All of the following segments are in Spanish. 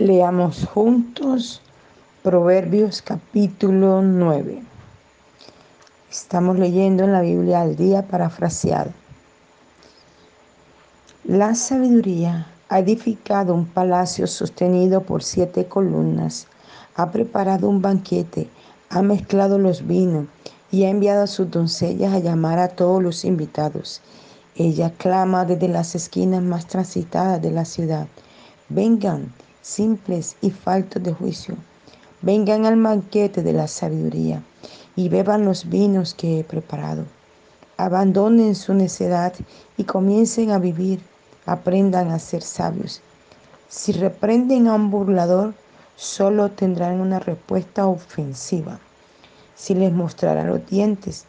Leamos juntos Proverbios capítulo 9. Estamos leyendo en la Biblia al día parafraseado. La sabiduría ha edificado un palacio sostenido por siete columnas, ha preparado un banquete, ha mezclado los vinos y ha enviado a sus doncellas a llamar a todos los invitados. Ella clama desde las esquinas más transitadas de la ciudad. Vengan, simples y faltos de juicio. Vengan al banquete de la sabiduría y beban los vinos que he preparado. Abandonen su necedad y comiencen a vivir. Aprendan a ser sabios. Si reprenden a un burlador, solo tendrán una respuesta ofensiva. Si les mostrará los dientes,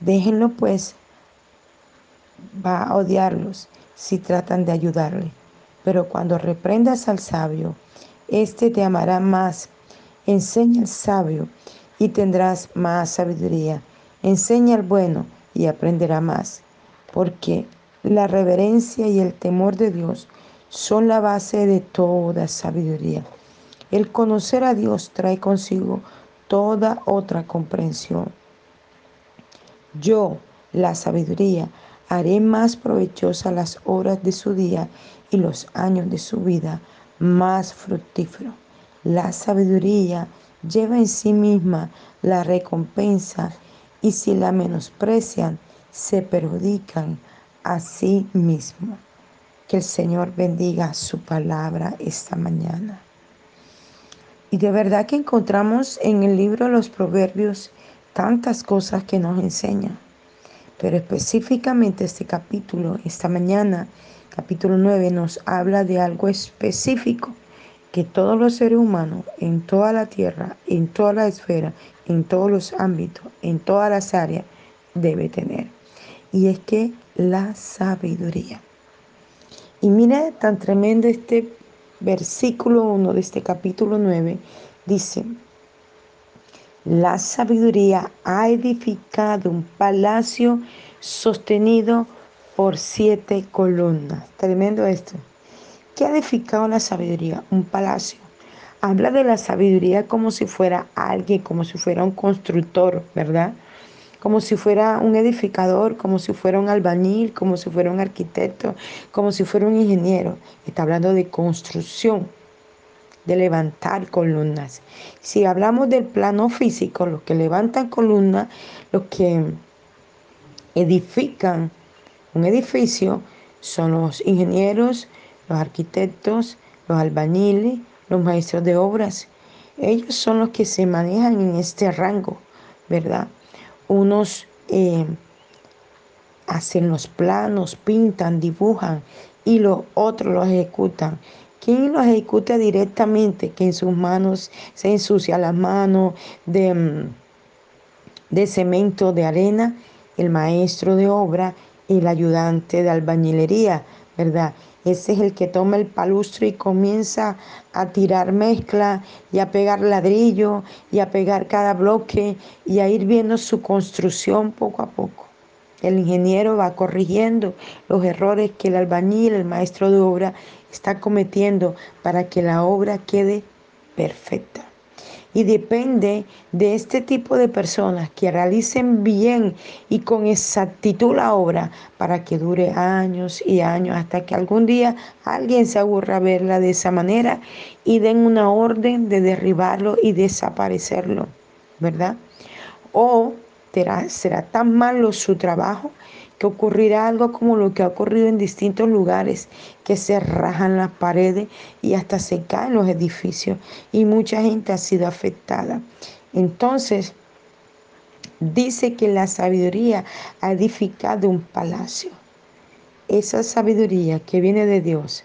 déjenlo pues. Va a odiarlos si tratan de ayudarle. Pero cuando reprendas al sabio, éste te amará más. Enseña al sabio y tendrás más sabiduría. Enseña al bueno y aprenderá más. Porque la reverencia y el temor de Dios son la base de toda sabiduría. El conocer a Dios trae consigo toda otra comprensión. Yo, la sabiduría, haré más provechosa las horas de su día y los años de su vida más fructífero. La sabiduría lleva en sí misma la recompensa y si la menosprecian, se perjudican a sí mismo. Que el Señor bendiga su palabra esta mañana. Y de verdad que encontramos en el libro de los Proverbios tantas cosas que nos enseñan. Pero específicamente este capítulo, esta mañana, capítulo 9, nos habla de algo específico que todos los seres humanos en toda la tierra, en toda la esfera, en todos los ámbitos, en todas las áreas, debe tener. Y es que la sabiduría. Y mira tan tremendo este versículo 1 de este capítulo 9. Dice, la sabiduría ha edificado un palacio sostenido por siete columnas. Tremendo esto. ¿Qué ha edificado la sabiduría? Un palacio. Habla de la sabiduría como si fuera alguien, como si fuera un constructor, ¿verdad? Como si fuera un edificador, como si fuera un albañil, como si fuera un arquitecto, como si fuera un ingeniero. Está hablando de construcción de levantar columnas. Si hablamos del plano físico, los que levantan columnas, los que edifican un edificio, son los ingenieros, los arquitectos, los albañiles, los maestros de obras. Ellos son los que se manejan en este rango, ¿verdad? Unos eh, hacen los planos, pintan, dibujan y los otros los ejecutan. ¿Quién lo ejecuta directamente? Que en sus manos se ensucia las manos de, mm, de cemento, de arena, el maestro de obra, el ayudante de albañilería, ¿verdad? Ese es el que toma el palustro y comienza a tirar mezcla y a pegar ladrillo y a pegar cada bloque y a ir viendo su construcción poco a poco. El ingeniero va corrigiendo los errores que el albañil, el maestro de obra, está cometiendo para que la obra quede perfecta. Y depende de este tipo de personas que realicen bien y con exactitud la obra para que dure años y años hasta que algún día alguien se aburra verla de esa manera y den una orden de derribarlo y desaparecerlo, ¿verdad? O será tan malo su trabajo que ocurrirá algo como lo que ha ocurrido en distintos lugares, que se rajan las paredes y hasta se caen los edificios y mucha gente ha sido afectada. Entonces, dice que la sabiduría ha edificado un palacio. Esa sabiduría que viene de Dios,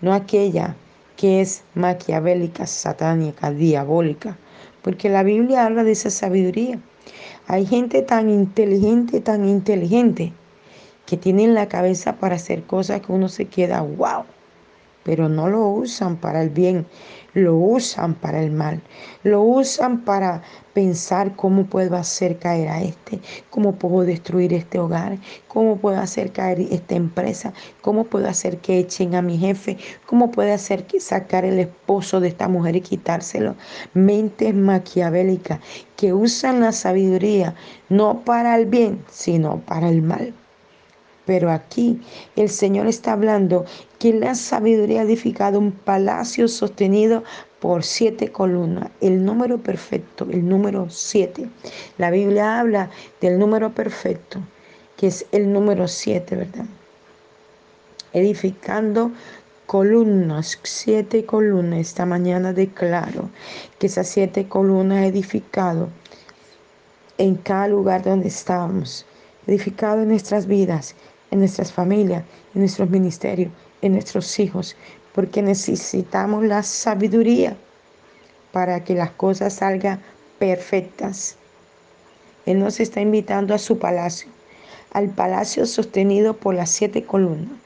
no aquella que es maquiavélica, satánica, diabólica, porque la Biblia habla de esa sabiduría. Hay gente tan inteligente, tan inteligente, que tienen la cabeza para hacer cosas que uno se queda, wow. Pero no lo usan para el bien, lo usan para el mal, lo usan para pensar cómo puedo hacer caer a este, cómo puedo destruir este hogar, cómo puedo hacer caer esta empresa, cómo puedo hacer que echen a mi jefe, cómo puedo hacer que sacar el esposo de esta mujer y quitárselo. Mentes maquiavélicas que usan la sabiduría no para el bien, sino para el mal. Pero aquí el Señor está hablando que la sabiduría ha edificado un palacio sostenido por siete columnas. El número perfecto, el número siete. La Biblia habla del número perfecto, que es el número siete, ¿verdad? Edificando columnas, siete columnas. Esta mañana declaro que esas siete columnas edificado en cada lugar donde estamos, edificado en nuestras vidas, en nuestras familias, en nuestros ministerios, en nuestros hijos, porque necesitamos la sabiduría para que las cosas salgan perfectas. Él nos está invitando a su palacio, al palacio sostenido por las siete columnas.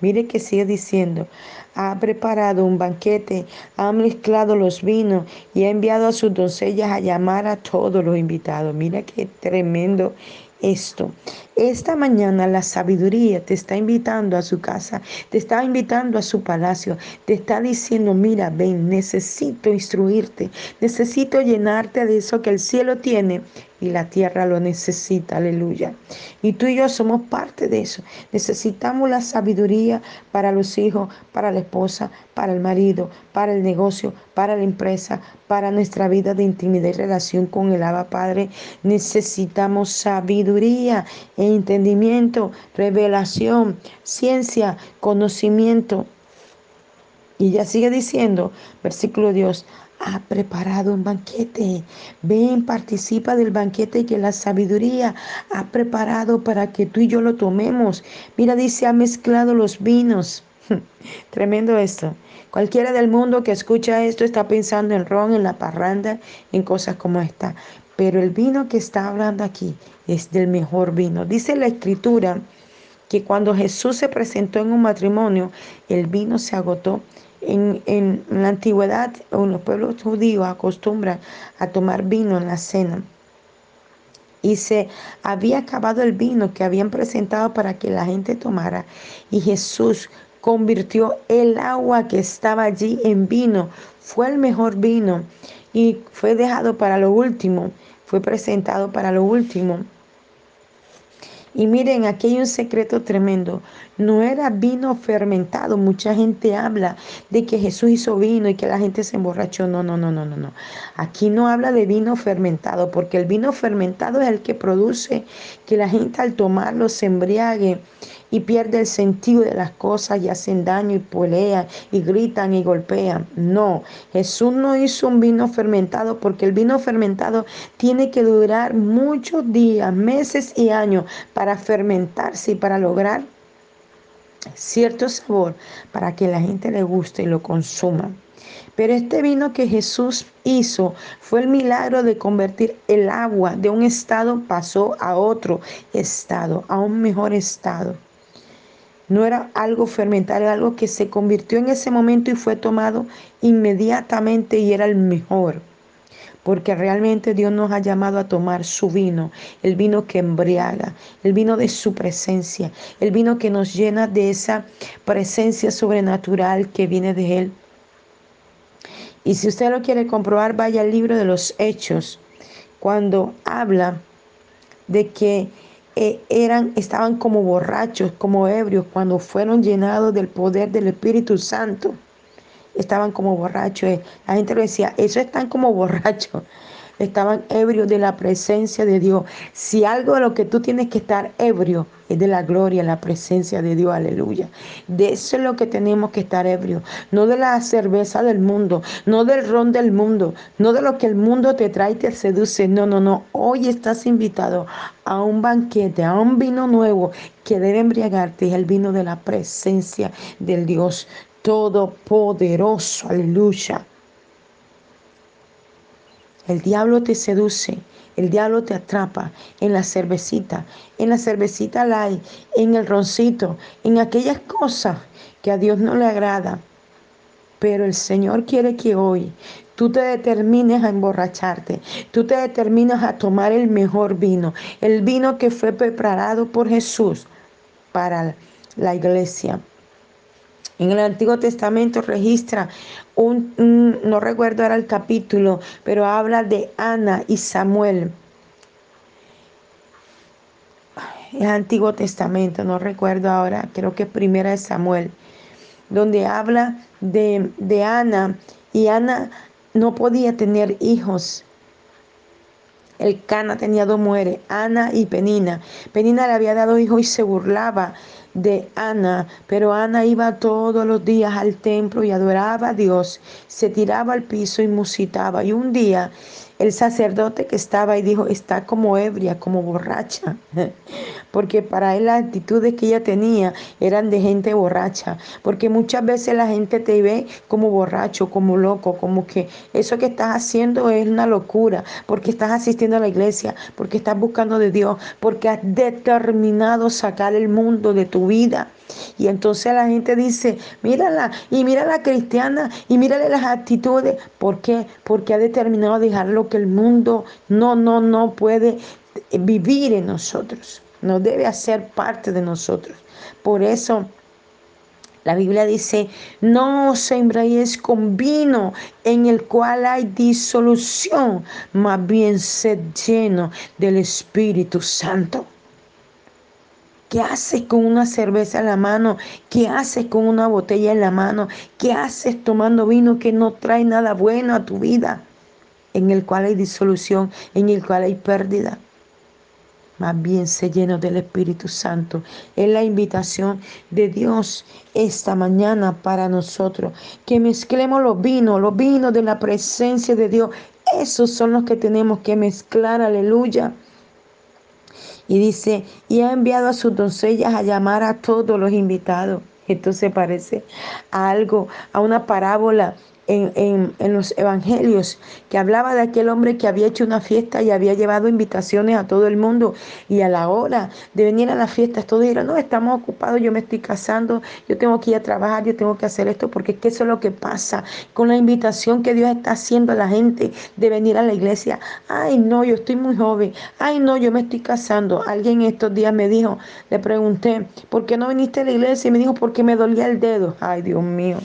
Mire que sigue diciendo, ha preparado un banquete, ha mezclado los vinos y ha enviado a sus doncellas a llamar a todos los invitados. Mira qué tremendo esto. Esta mañana la sabiduría te está invitando a su casa, te está invitando a su palacio, te está diciendo, mira, ven, necesito instruirte, necesito llenarte de eso que el cielo tiene y la tierra lo necesita, aleluya. Y tú y yo somos parte de eso. Necesitamos la sabiduría para los hijos, para la esposa, para el marido, para el negocio, para la empresa, para nuestra vida de intimidad y relación con el Abba Padre. Necesitamos sabiduría e entendimiento, revelación, ciencia, conocimiento. Y ya sigue diciendo, versículo Dios, ha preparado un banquete. Ven, participa del banquete que la sabiduría ha preparado para que tú y yo lo tomemos. Mira, dice, ha mezclado los vinos. Tremendo esto. Cualquiera del mundo que escucha esto está pensando en ron, en la parranda, en cosas como esta. Pero el vino que está hablando aquí es del mejor vino. Dice la escritura que cuando Jesús se presentó en un matrimonio, el vino se agotó en, la antigüedad, en los pueblos judíos acostumbran a tomar vino en la cena. Y se había acabado el vino que habían presentado para que la gente tomara. Y Jesús convirtió el agua que estaba allí en vino. Fue el mejor vino y fue dejado para lo último. Fue presentado para lo último. Y miren, aquí hay un secreto tremendo. No era vino fermentado. Mucha gente habla de que Jesús hizo vino y que la gente se emborrachó. No, no, no, no, no, no. Aquí no habla de vino fermentado, porque el vino fermentado es el que produce que la gente al tomarlo se embriague y pierde el sentido de las cosas y hacen daño y pelean y gritan y golpean. No, Jesús no hizo un vino fermentado porque el vino fermentado tiene que durar muchos días, meses y años para fermentarse y para lograr cierto sabor para que la gente le guste y lo consuma. Pero este vino que Jesús hizo fue el milagro de convertir el agua de un estado pasó a otro estado, a un mejor estado. No era algo fermentado, era algo que se convirtió en ese momento y fue tomado inmediatamente y era el mejor. Porque realmente Dios nos ha llamado a tomar su vino, el vino que embriaga, el vino de su presencia, el vino que nos llena de esa presencia sobrenatural que viene de Él. Y si usted lo quiere comprobar, vaya al libro de los Hechos, cuando habla de que eh, eran, estaban como borrachos, como ebrios, cuando fueron llenados del poder del Espíritu Santo. Estaban como borrachos. Eh, la gente lo decía, eso están como borrachos estaban ebrios de la presencia de Dios. Si algo de lo que tú tienes que estar ebrio es de la gloria, la presencia de Dios, aleluya. De eso es lo que tenemos que estar ebrio, no de la cerveza del mundo, no del ron del mundo, no de lo que el mundo te trae y te seduce. No, no, no. Hoy estás invitado a un banquete, a un vino nuevo que debe embriagarte, es el vino de la presencia del Dios Todopoderoso, aleluya. El diablo te seduce, el diablo te atrapa en la cervecita, en la cervecita light, en el roncito, en aquellas cosas que a Dios no le agrada. Pero el Señor quiere que hoy tú te determines a emborracharte, tú te determinas a tomar el mejor vino, el vino que fue preparado por Jesús para la iglesia. En el Antiguo Testamento registra un, no recuerdo ahora el capítulo, pero habla de Ana y Samuel. El Antiguo Testamento, no recuerdo ahora, creo que primera de Samuel, donde habla de, de Ana y Ana no podía tener hijos. El Cana tenía dos mujeres, Ana y Penina. Penina le había dado hijos y se burlaba de Ana, pero Ana iba todos los días al templo y adoraba a Dios, se tiraba al piso y musitaba. Y un día el sacerdote que estaba ahí dijo, está como ebria, como borracha, porque para él las actitudes que ella tenía eran de gente borracha, porque muchas veces la gente te ve como borracho, como loco, como que eso que estás haciendo es una locura, porque estás asistiendo a la iglesia, porque estás buscando de Dios, porque has determinado sacar el mundo de tu vida. Y entonces la gente dice, mírala, y mira la cristiana, y mírale las actitudes. ¿Por qué? Porque ha determinado dejar lo que el mundo no, no, no puede vivir en nosotros. No debe hacer parte de nosotros. Por eso la Biblia dice, no os con vino en el cual hay disolución, más bien sed lleno del Espíritu Santo. ¿Qué haces con una cerveza en la mano? ¿Qué haces con una botella en la mano? ¿Qué haces tomando vino que no trae nada bueno a tu vida? En el cual hay disolución, en el cual hay pérdida. Más bien se lleno del Espíritu Santo. Es la invitación de Dios esta mañana para nosotros. Que mezclemos los vinos, los vinos de la presencia de Dios. Esos son los que tenemos que mezclar. Aleluya y dice, y ha enviado a sus doncellas a llamar a todos los invitados. Esto se parece a algo, a una parábola en, los evangelios, que hablaba de aquel hombre que había hecho una fiesta y había llevado invitaciones a todo el mundo y a la hora de venir a las fiestas todos dijeron, no, estamos ocupados, yo me estoy casando, yo tengo que ir a trabajar, yo tengo que hacer esto, porque es que eso es lo que pasa con la invitación que Dios está haciendo a la gente de venir a la iglesia. Ay, no, yo estoy muy joven, ay, no, yo me estoy casando. Alguien estos días me dijo, le pregunté, ¿por qué no viniste a la iglesia? Y me dijo, porque me dolía el dedo. Ay, Dios mío.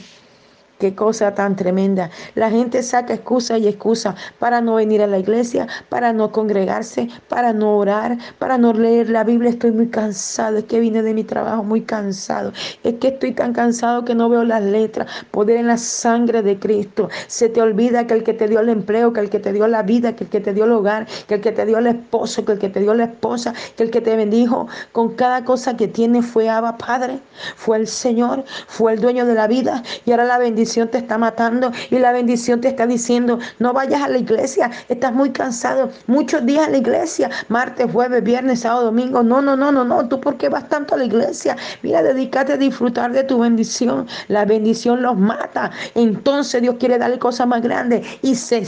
Qué cosa tan tremenda. La gente saca excusa y excusa para no venir a la iglesia, para no congregarse, para no orar, para no leer la Biblia. Estoy muy cansado, es que vine de mi trabajo muy cansado. Es que estoy tan cansado que no veo las letras. Poder en la sangre de Cristo. Se te olvida que el que te dio el empleo, que el que te dio la vida, que el que te dio el hogar, que el que te dio el esposo, que el que te dio la esposa, que el que te bendijo con cada cosa que tiene fue Abba Padre, fue el Señor, fue el dueño de la vida y ahora la bendición te está matando y la bendición te está diciendo, no vayas a la iglesia, estás muy cansado, muchos días a la iglesia, martes, jueves, viernes, sábado, domingo, no, no, no, no, no, tú por qué vas tanto a la iglesia, mira, dedícate a disfrutar de tu bendición, la bendición los mata, entonces Dios quiere darle cosas más grandes y se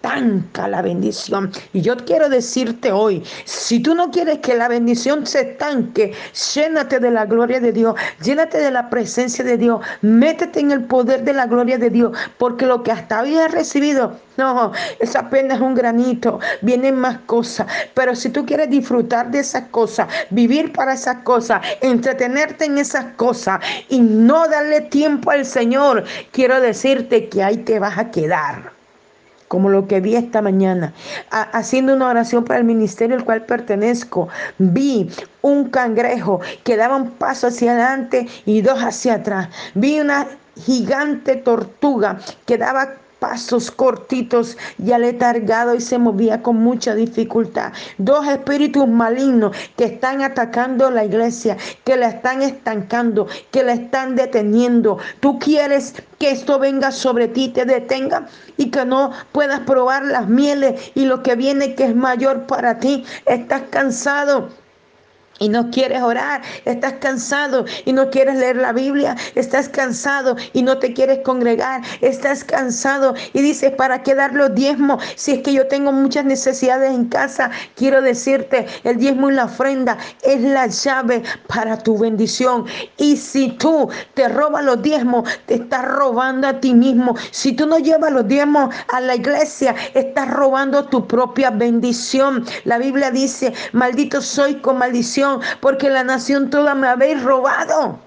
estanca la bendición. Y yo quiero decirte hoy, si tú no quieres que la bendición se estanque, llénate de la gloria de Dios, llénate de la presencia de Dios, métete en el poder de la gloria de Dios, porque lo que hasta hoy has recibido, no, es apenas un granito, vienen más cosas, pero si tú quieres disfrutar de esas cosas, vivir para esas cosas, entretenerte en esas cosas y no darle tiempo al Señor, quiero decirte que ahí te vas a quedar como lo que vi esta mañana, haciendo una oración para el ministerio al cual pertenezco. Vi un cangrejo que daba un paso hacia adelante y dos hacia atrás. Vi una gigante tortuga que daba pasos cortitos y aletargado y se movía con mucha dificultad. Dos espíritus malignos que están atacando la iglesia, que la están estancando, que la están deteniendo. Tú quieres que esto venga sobre ti, te detenga y que no puedas probar las mieles y lo que viene que es mayor para ti. Estás cansado y no quieres orar, estás cansado y no quieres leer la Biblia, estás cansado y no te quieres congregar, estás cansado y dices, ¿para qué dar los diezmos? Si es que yo tengo muchas necesidades en casa, quiero decirte, el diezmo y la ofrenda es la llave para tu bendición. Y si tú te robas los diezmos, te estás robando a ti mismo. Si tú no llevas los diezmos a la iglesia, estás robando tu propia bendición. La Biblia dice, maldito soy con maldición porque la nación toda me habéis robado.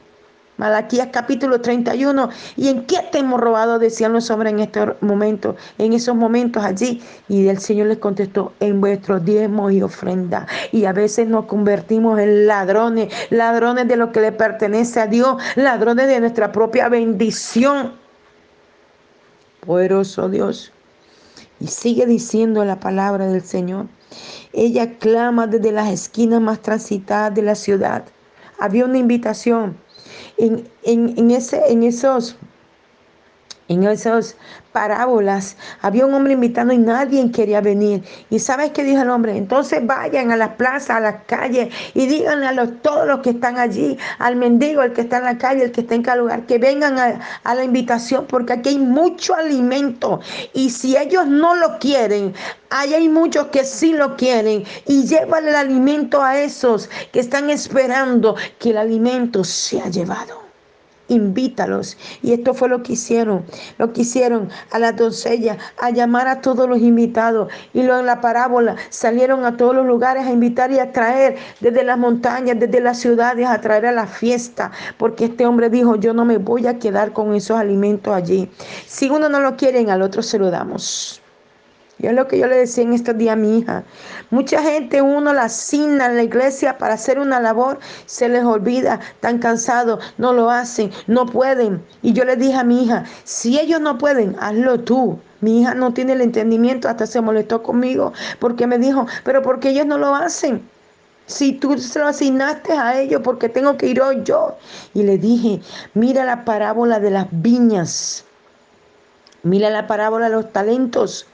Malaquías capítulo 31. ¿Y en qué te hemos robado? Decían los hombres en estos momentos, en esos momentos allí. Y el Señor les contestó, en vuestros diezmos y ofrenda. Y a veces nos convertimos en ladrones, ladrones de lo que le pertenece a Dios, ladrones de nuestra propia bendición. Poderoso Dios. Y sigue diciendo la palabra del Señor. Ella clama desde las esquinas más transitadas de la ciudad. Había una invitación. En, en, ese, en esos en esas parábolas había un hombre invitando y nadie quería venir. ¿Y sabes qué dijo el hombre? Entonces vayan a las plazas, a las calles y díganle a los, todos los que están allí, al mendigo, el que está en la calle, el que está en cada lugar, que vengan a, a la invitación porque aquí hay mucho alimento. Y si ellos no lo quieren, ahí hay muchos que sí lo quieren. Y llevan el alimento a esos que están esperando que el alimento sea llevado invítalos. Y esto fue lo que hicieron. Lo que hicieron a la doncella, a llamar a todos los invitados. Y luego en la parábola salieron a todos los lugares a invitar y a traer desde las montañas, desde las ciudades, a traer a la fiesta. Porque este hombre dijo, yo no me voy a quedar con esos alimentos allí. Si uno no lo quiere, al otro se lo damos. Y es lo que yo le decía en estos días a mi hija. Mucha gente uno la asigna en la iglesia para hacer una labor, se les olvida, están cansados, no lo hacen, no pueden. Y yo le dije a mi hija, si ellos no pueden, hazlo tú. Mi hija no tiene el entendimiento, hasta se molestó conmigo porque me dijo, pero porque ellos no lo hacen. Si tú se lo asignaste a ellos, porque tengo que ir hoy yo. Y le dije, mira la parábola de las viñas. Mira la parábola de los talentos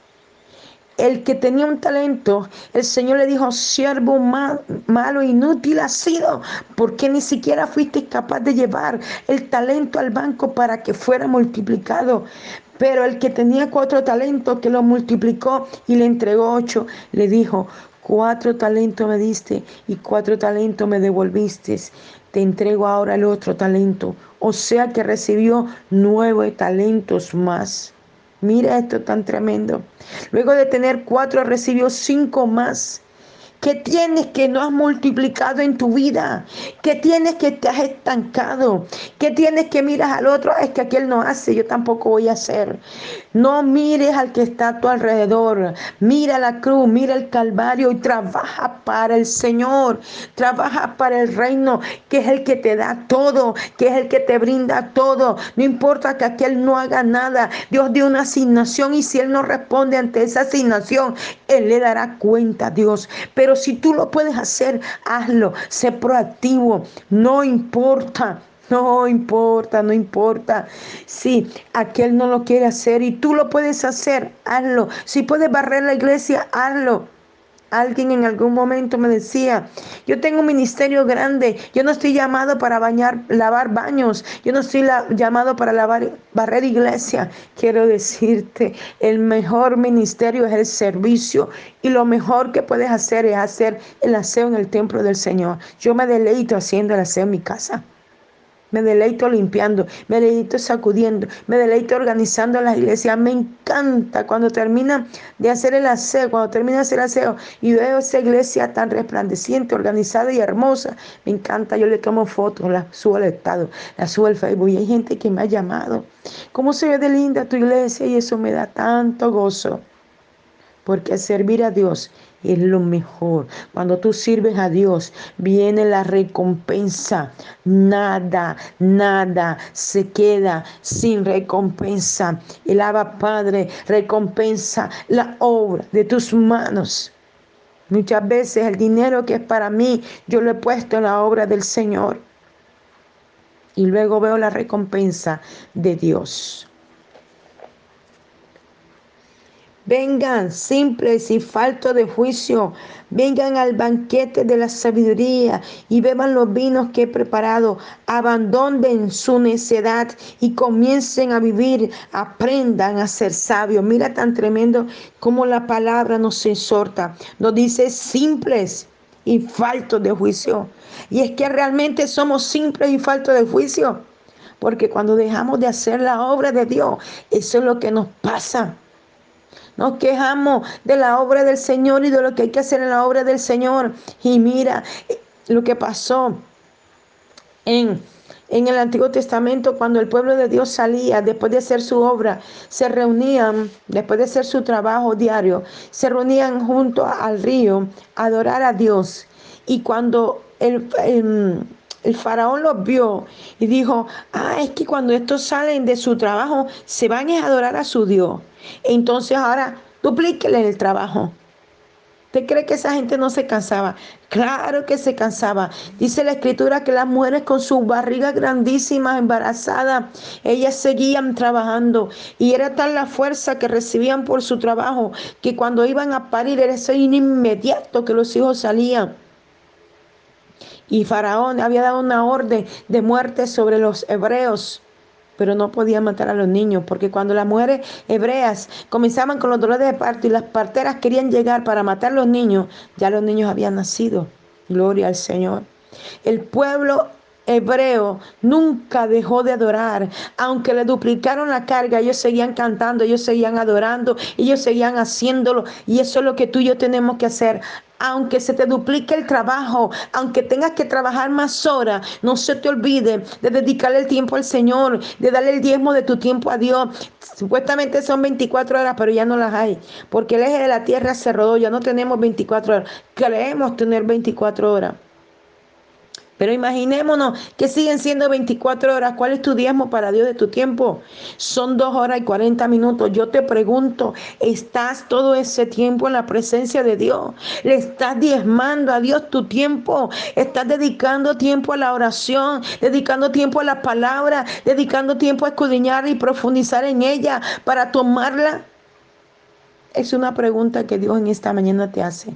el que tenía un talento, el Señor le dijo, siervo malo, inútil ha sido, porque ni siquiera fuiste capaz de llevar el talento al banco para que fuera multiplicado. Pero el que tenía cuatro talentos, que lo multiplicó y le entregó ocho, le dijo, cuatro talentos me diste y cuatro talentos me devolviste. Te entrego ahora el otro talento. O sea que recibió nueve talentos más. Mira esto tan tremendo. Luego de tener cuatro, recibió cinco más. ¿Qué tienes que no has multiplicado en tu vida? ¿Qué tienes que te has estancado? ¿Qué tienes que miras al otro? Es que aquel no hace, yo tampoco voy a hacer. No mires al que está a tu alrededor. Mira la cruz, mira el Calvario y trabaja para el Señor. Trabaja para el reino, que es el que te da todo, que es el que te brinda todo. No importa que aquel no haga nada. Dios dio una asignación y si Él no responde ante esa asignación, Él le dará cuenta a Dios. Pero si tú lo puedes hacer, hazlo. Sé proactivo. No importa. No importa, no importa. Si aquel no lo quiere hacer y tú lo puedes hacer, hazlo. Si puedes barrer la iglesia, hazlo. Alguien en algún momento me decía, yo tengo un ministerio grande, yo no estoy llamado para bañar, lavar baños, yo no estoy llamado para lavar, barrer iglesia. Quiero decirte, el mejor ministerio es el servicio y lo mejor que puedes hacer es hacer el aseo en el templo del Señor. Yo me deleito haciendo el aseo en mi casa. Me deleito limpiando, me deleito sacudiendo, me deleito organizando las iglesias. Me encanta cuando termina de hacer el aseo, cuando termina de hacer el aseo y veo esa iglesia tan resplandeciente, organizada y hermosa. Me encanta, yo le tomo fotos, las subo al estado, las subo al Facebook y hay gente que me ha llamado. ¿Cómo se ve de linda tu iglesia? Y eso me da tanto gozo. Porque servir a Dios es lo mejor. Cuando tú sirves a Dios, viene la recompensa. Nada, nada se queda sin recompensa. El Abba Padre recompensa la obra de tus manos. Muchas veces el dinero que es para mí, yo lo he puesto en la obra del Señor. Y luego veo la recompensa de Dios. Vengan simples y faltos de juicio. Vengan al banquete de la sabiduría y beban los vinos que he preparado. Abandonen su necedad y comiencen a vivir. Aprendan a ser sabios. Mira tan tremendo como la palabra nos exhorta. Nos dice simples y faltos de juicio. Y es que realmente somos simples y faltos de juicio. Porque cuando dejamos de hacer la obra de Dios, eso es lo que nos pasa. Nos quejamos de la obra del Señor y de lo que hay que hacer en la obra del Señor. Y mira eh, lo que pasó en, en el Antiguo Testamento cuando el pueblo de Dios salía después de hacer su obra, se reunían, después de hacer su trabajo diario, se reunían junto al río a adorar a Dios. Y cuando el, el el faraón los vio y dijo, ah, es que cuando estos salen de su trabajo se van a adorar a su Dios. Entonces ahora duplíquele el trabajo. ¿Usted cree que esa gente no se cansaba? Claro que se cansaba. Dice la escritura que las mujeres con sus barrigas grandísimas, embarazadas, ellas seguían trabajando. Y era tal la fuerza que recibían por su trabajo que cuando iban a parir era eso inmediato que los hijos salían. Y Faraón había dado una orden de muerte sobre los hebreos, pero no podía matar a los niños, porque cuando las mujeres hebreas comenzaban con los dolores de parto y las parteras querían llegar para matar a los niños, ya los niños habían nacido. Gloria al Señor. El pueblo hebreo nunca dejó de adorar. Aunque le duplicaron la carga, ellos seguían cantando, ellos seguían adorando, ellos seguían haciéndolo. Y eso es lo que tú y yo tenemos que hacer. Aunque se te duplique el trabajo, aunque tengas que trabajar más horas, no se te olvide de dedicarle el tiempo al Señor, de darle el diezmo de tu tiempo a Dios. Supuestamente son 24 horas, pero ya no las hay, porque el eje de la tierra se rodó, ya no tenemos 24 horas. Creemos tener 24 horas. Pero imaginémonos que siguen siendo 24 horas. ¿Cuál es tu diezmo para Dios de tu tiempo? Son dos horas y 40 minutos. Yo te pregunto, ¿estás todo ese tiempo en la presencia de Dios? ¿Le estás diezmando a Dios tu tiempo? ¿Estás dedicando tiempo a la oración? ¿Dedicando tiempo a la palabra? ¿Dedicando tiempo a escudriñar y profundizar en ella para tomarla? Es una pregunta que Dios en esta mañana te hace.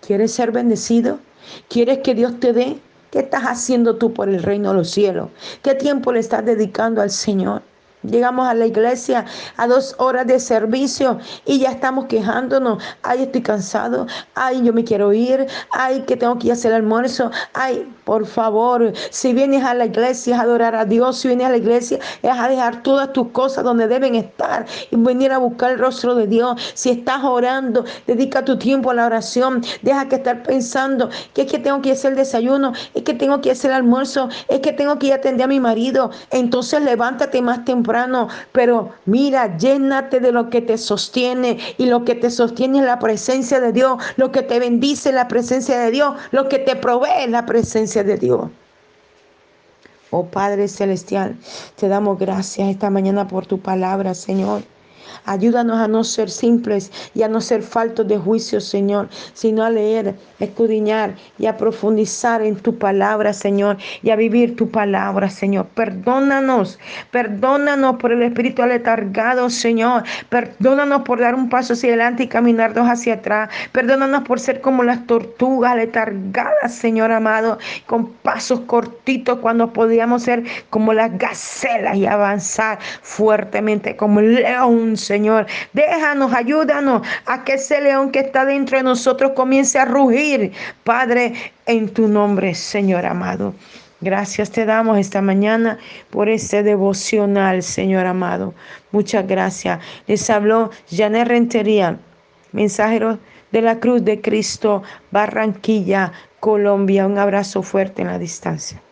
¿Quieres ser bendecido? ¿Quieres que Dios te dé? ¿Qué estás haciendo tú por el reino de los cielos? ¿Qué tiempo le estás dedicando al Señor? Llegamos a la iglesia a dos horas de servicio y ya estamos quejándonos. Ay, estoy cansado. Ay, yo me quiero ir. Ay, que tengo que ir a hacer almuerzo. Ay, por favor, si vienes a la iglesia es adorar a Dios. Si vienes a la iglesia es a dejar todas tus cosas donde deben estar y venir a buscar el rostro de Dios. Si estás orando, dedica tu tiempo a la oración. Deja que estar pensando que es que tengo que hacer el desayuno, es que tengo que hacer el almuerzo, es que tengo que ir a atender a mi marido. Entonces levántate más temprano pero mira, llénate de lo que te sostiene y lo que te sostiene es la presencia de Dios, lo que te bendice es la presencia de Dios, lo que te provee es la presencia de Dios. Oh Padre Celestial, te damos gracias esta mañana por tu palabra, Señor. Ayúdanos a no ser simples y a no ser faltos de juicio, Señor, sino a leer, escudriñar y a profundizar en tu palabra, Señor, y a vivir tu palabra, Señor. Perdónanos, perdónanos por el espíritu aletargado, Señor. Perdónanos por dar un paso hacia adelante y caminarnos hacia atrás. Perdónanos por ser como las tortugas aletargadas, Señor amado, con pasos cortitos cuando podíamos ser como las gacelas y avanzar fuertemente como el Señor. Déjanos, ayúdanos a que ese león que está dentro de nosotros comience a rugir, Padre, en tu nombre, Señor amado. Gracias te damos esta mañana por este devocional, Señor amado. Muchas gracias. Les habló Janet Rentería, mensajero de la Cruz de Cristo, Barranquilla, Colombia. Un abrazo fuerte en la distancia.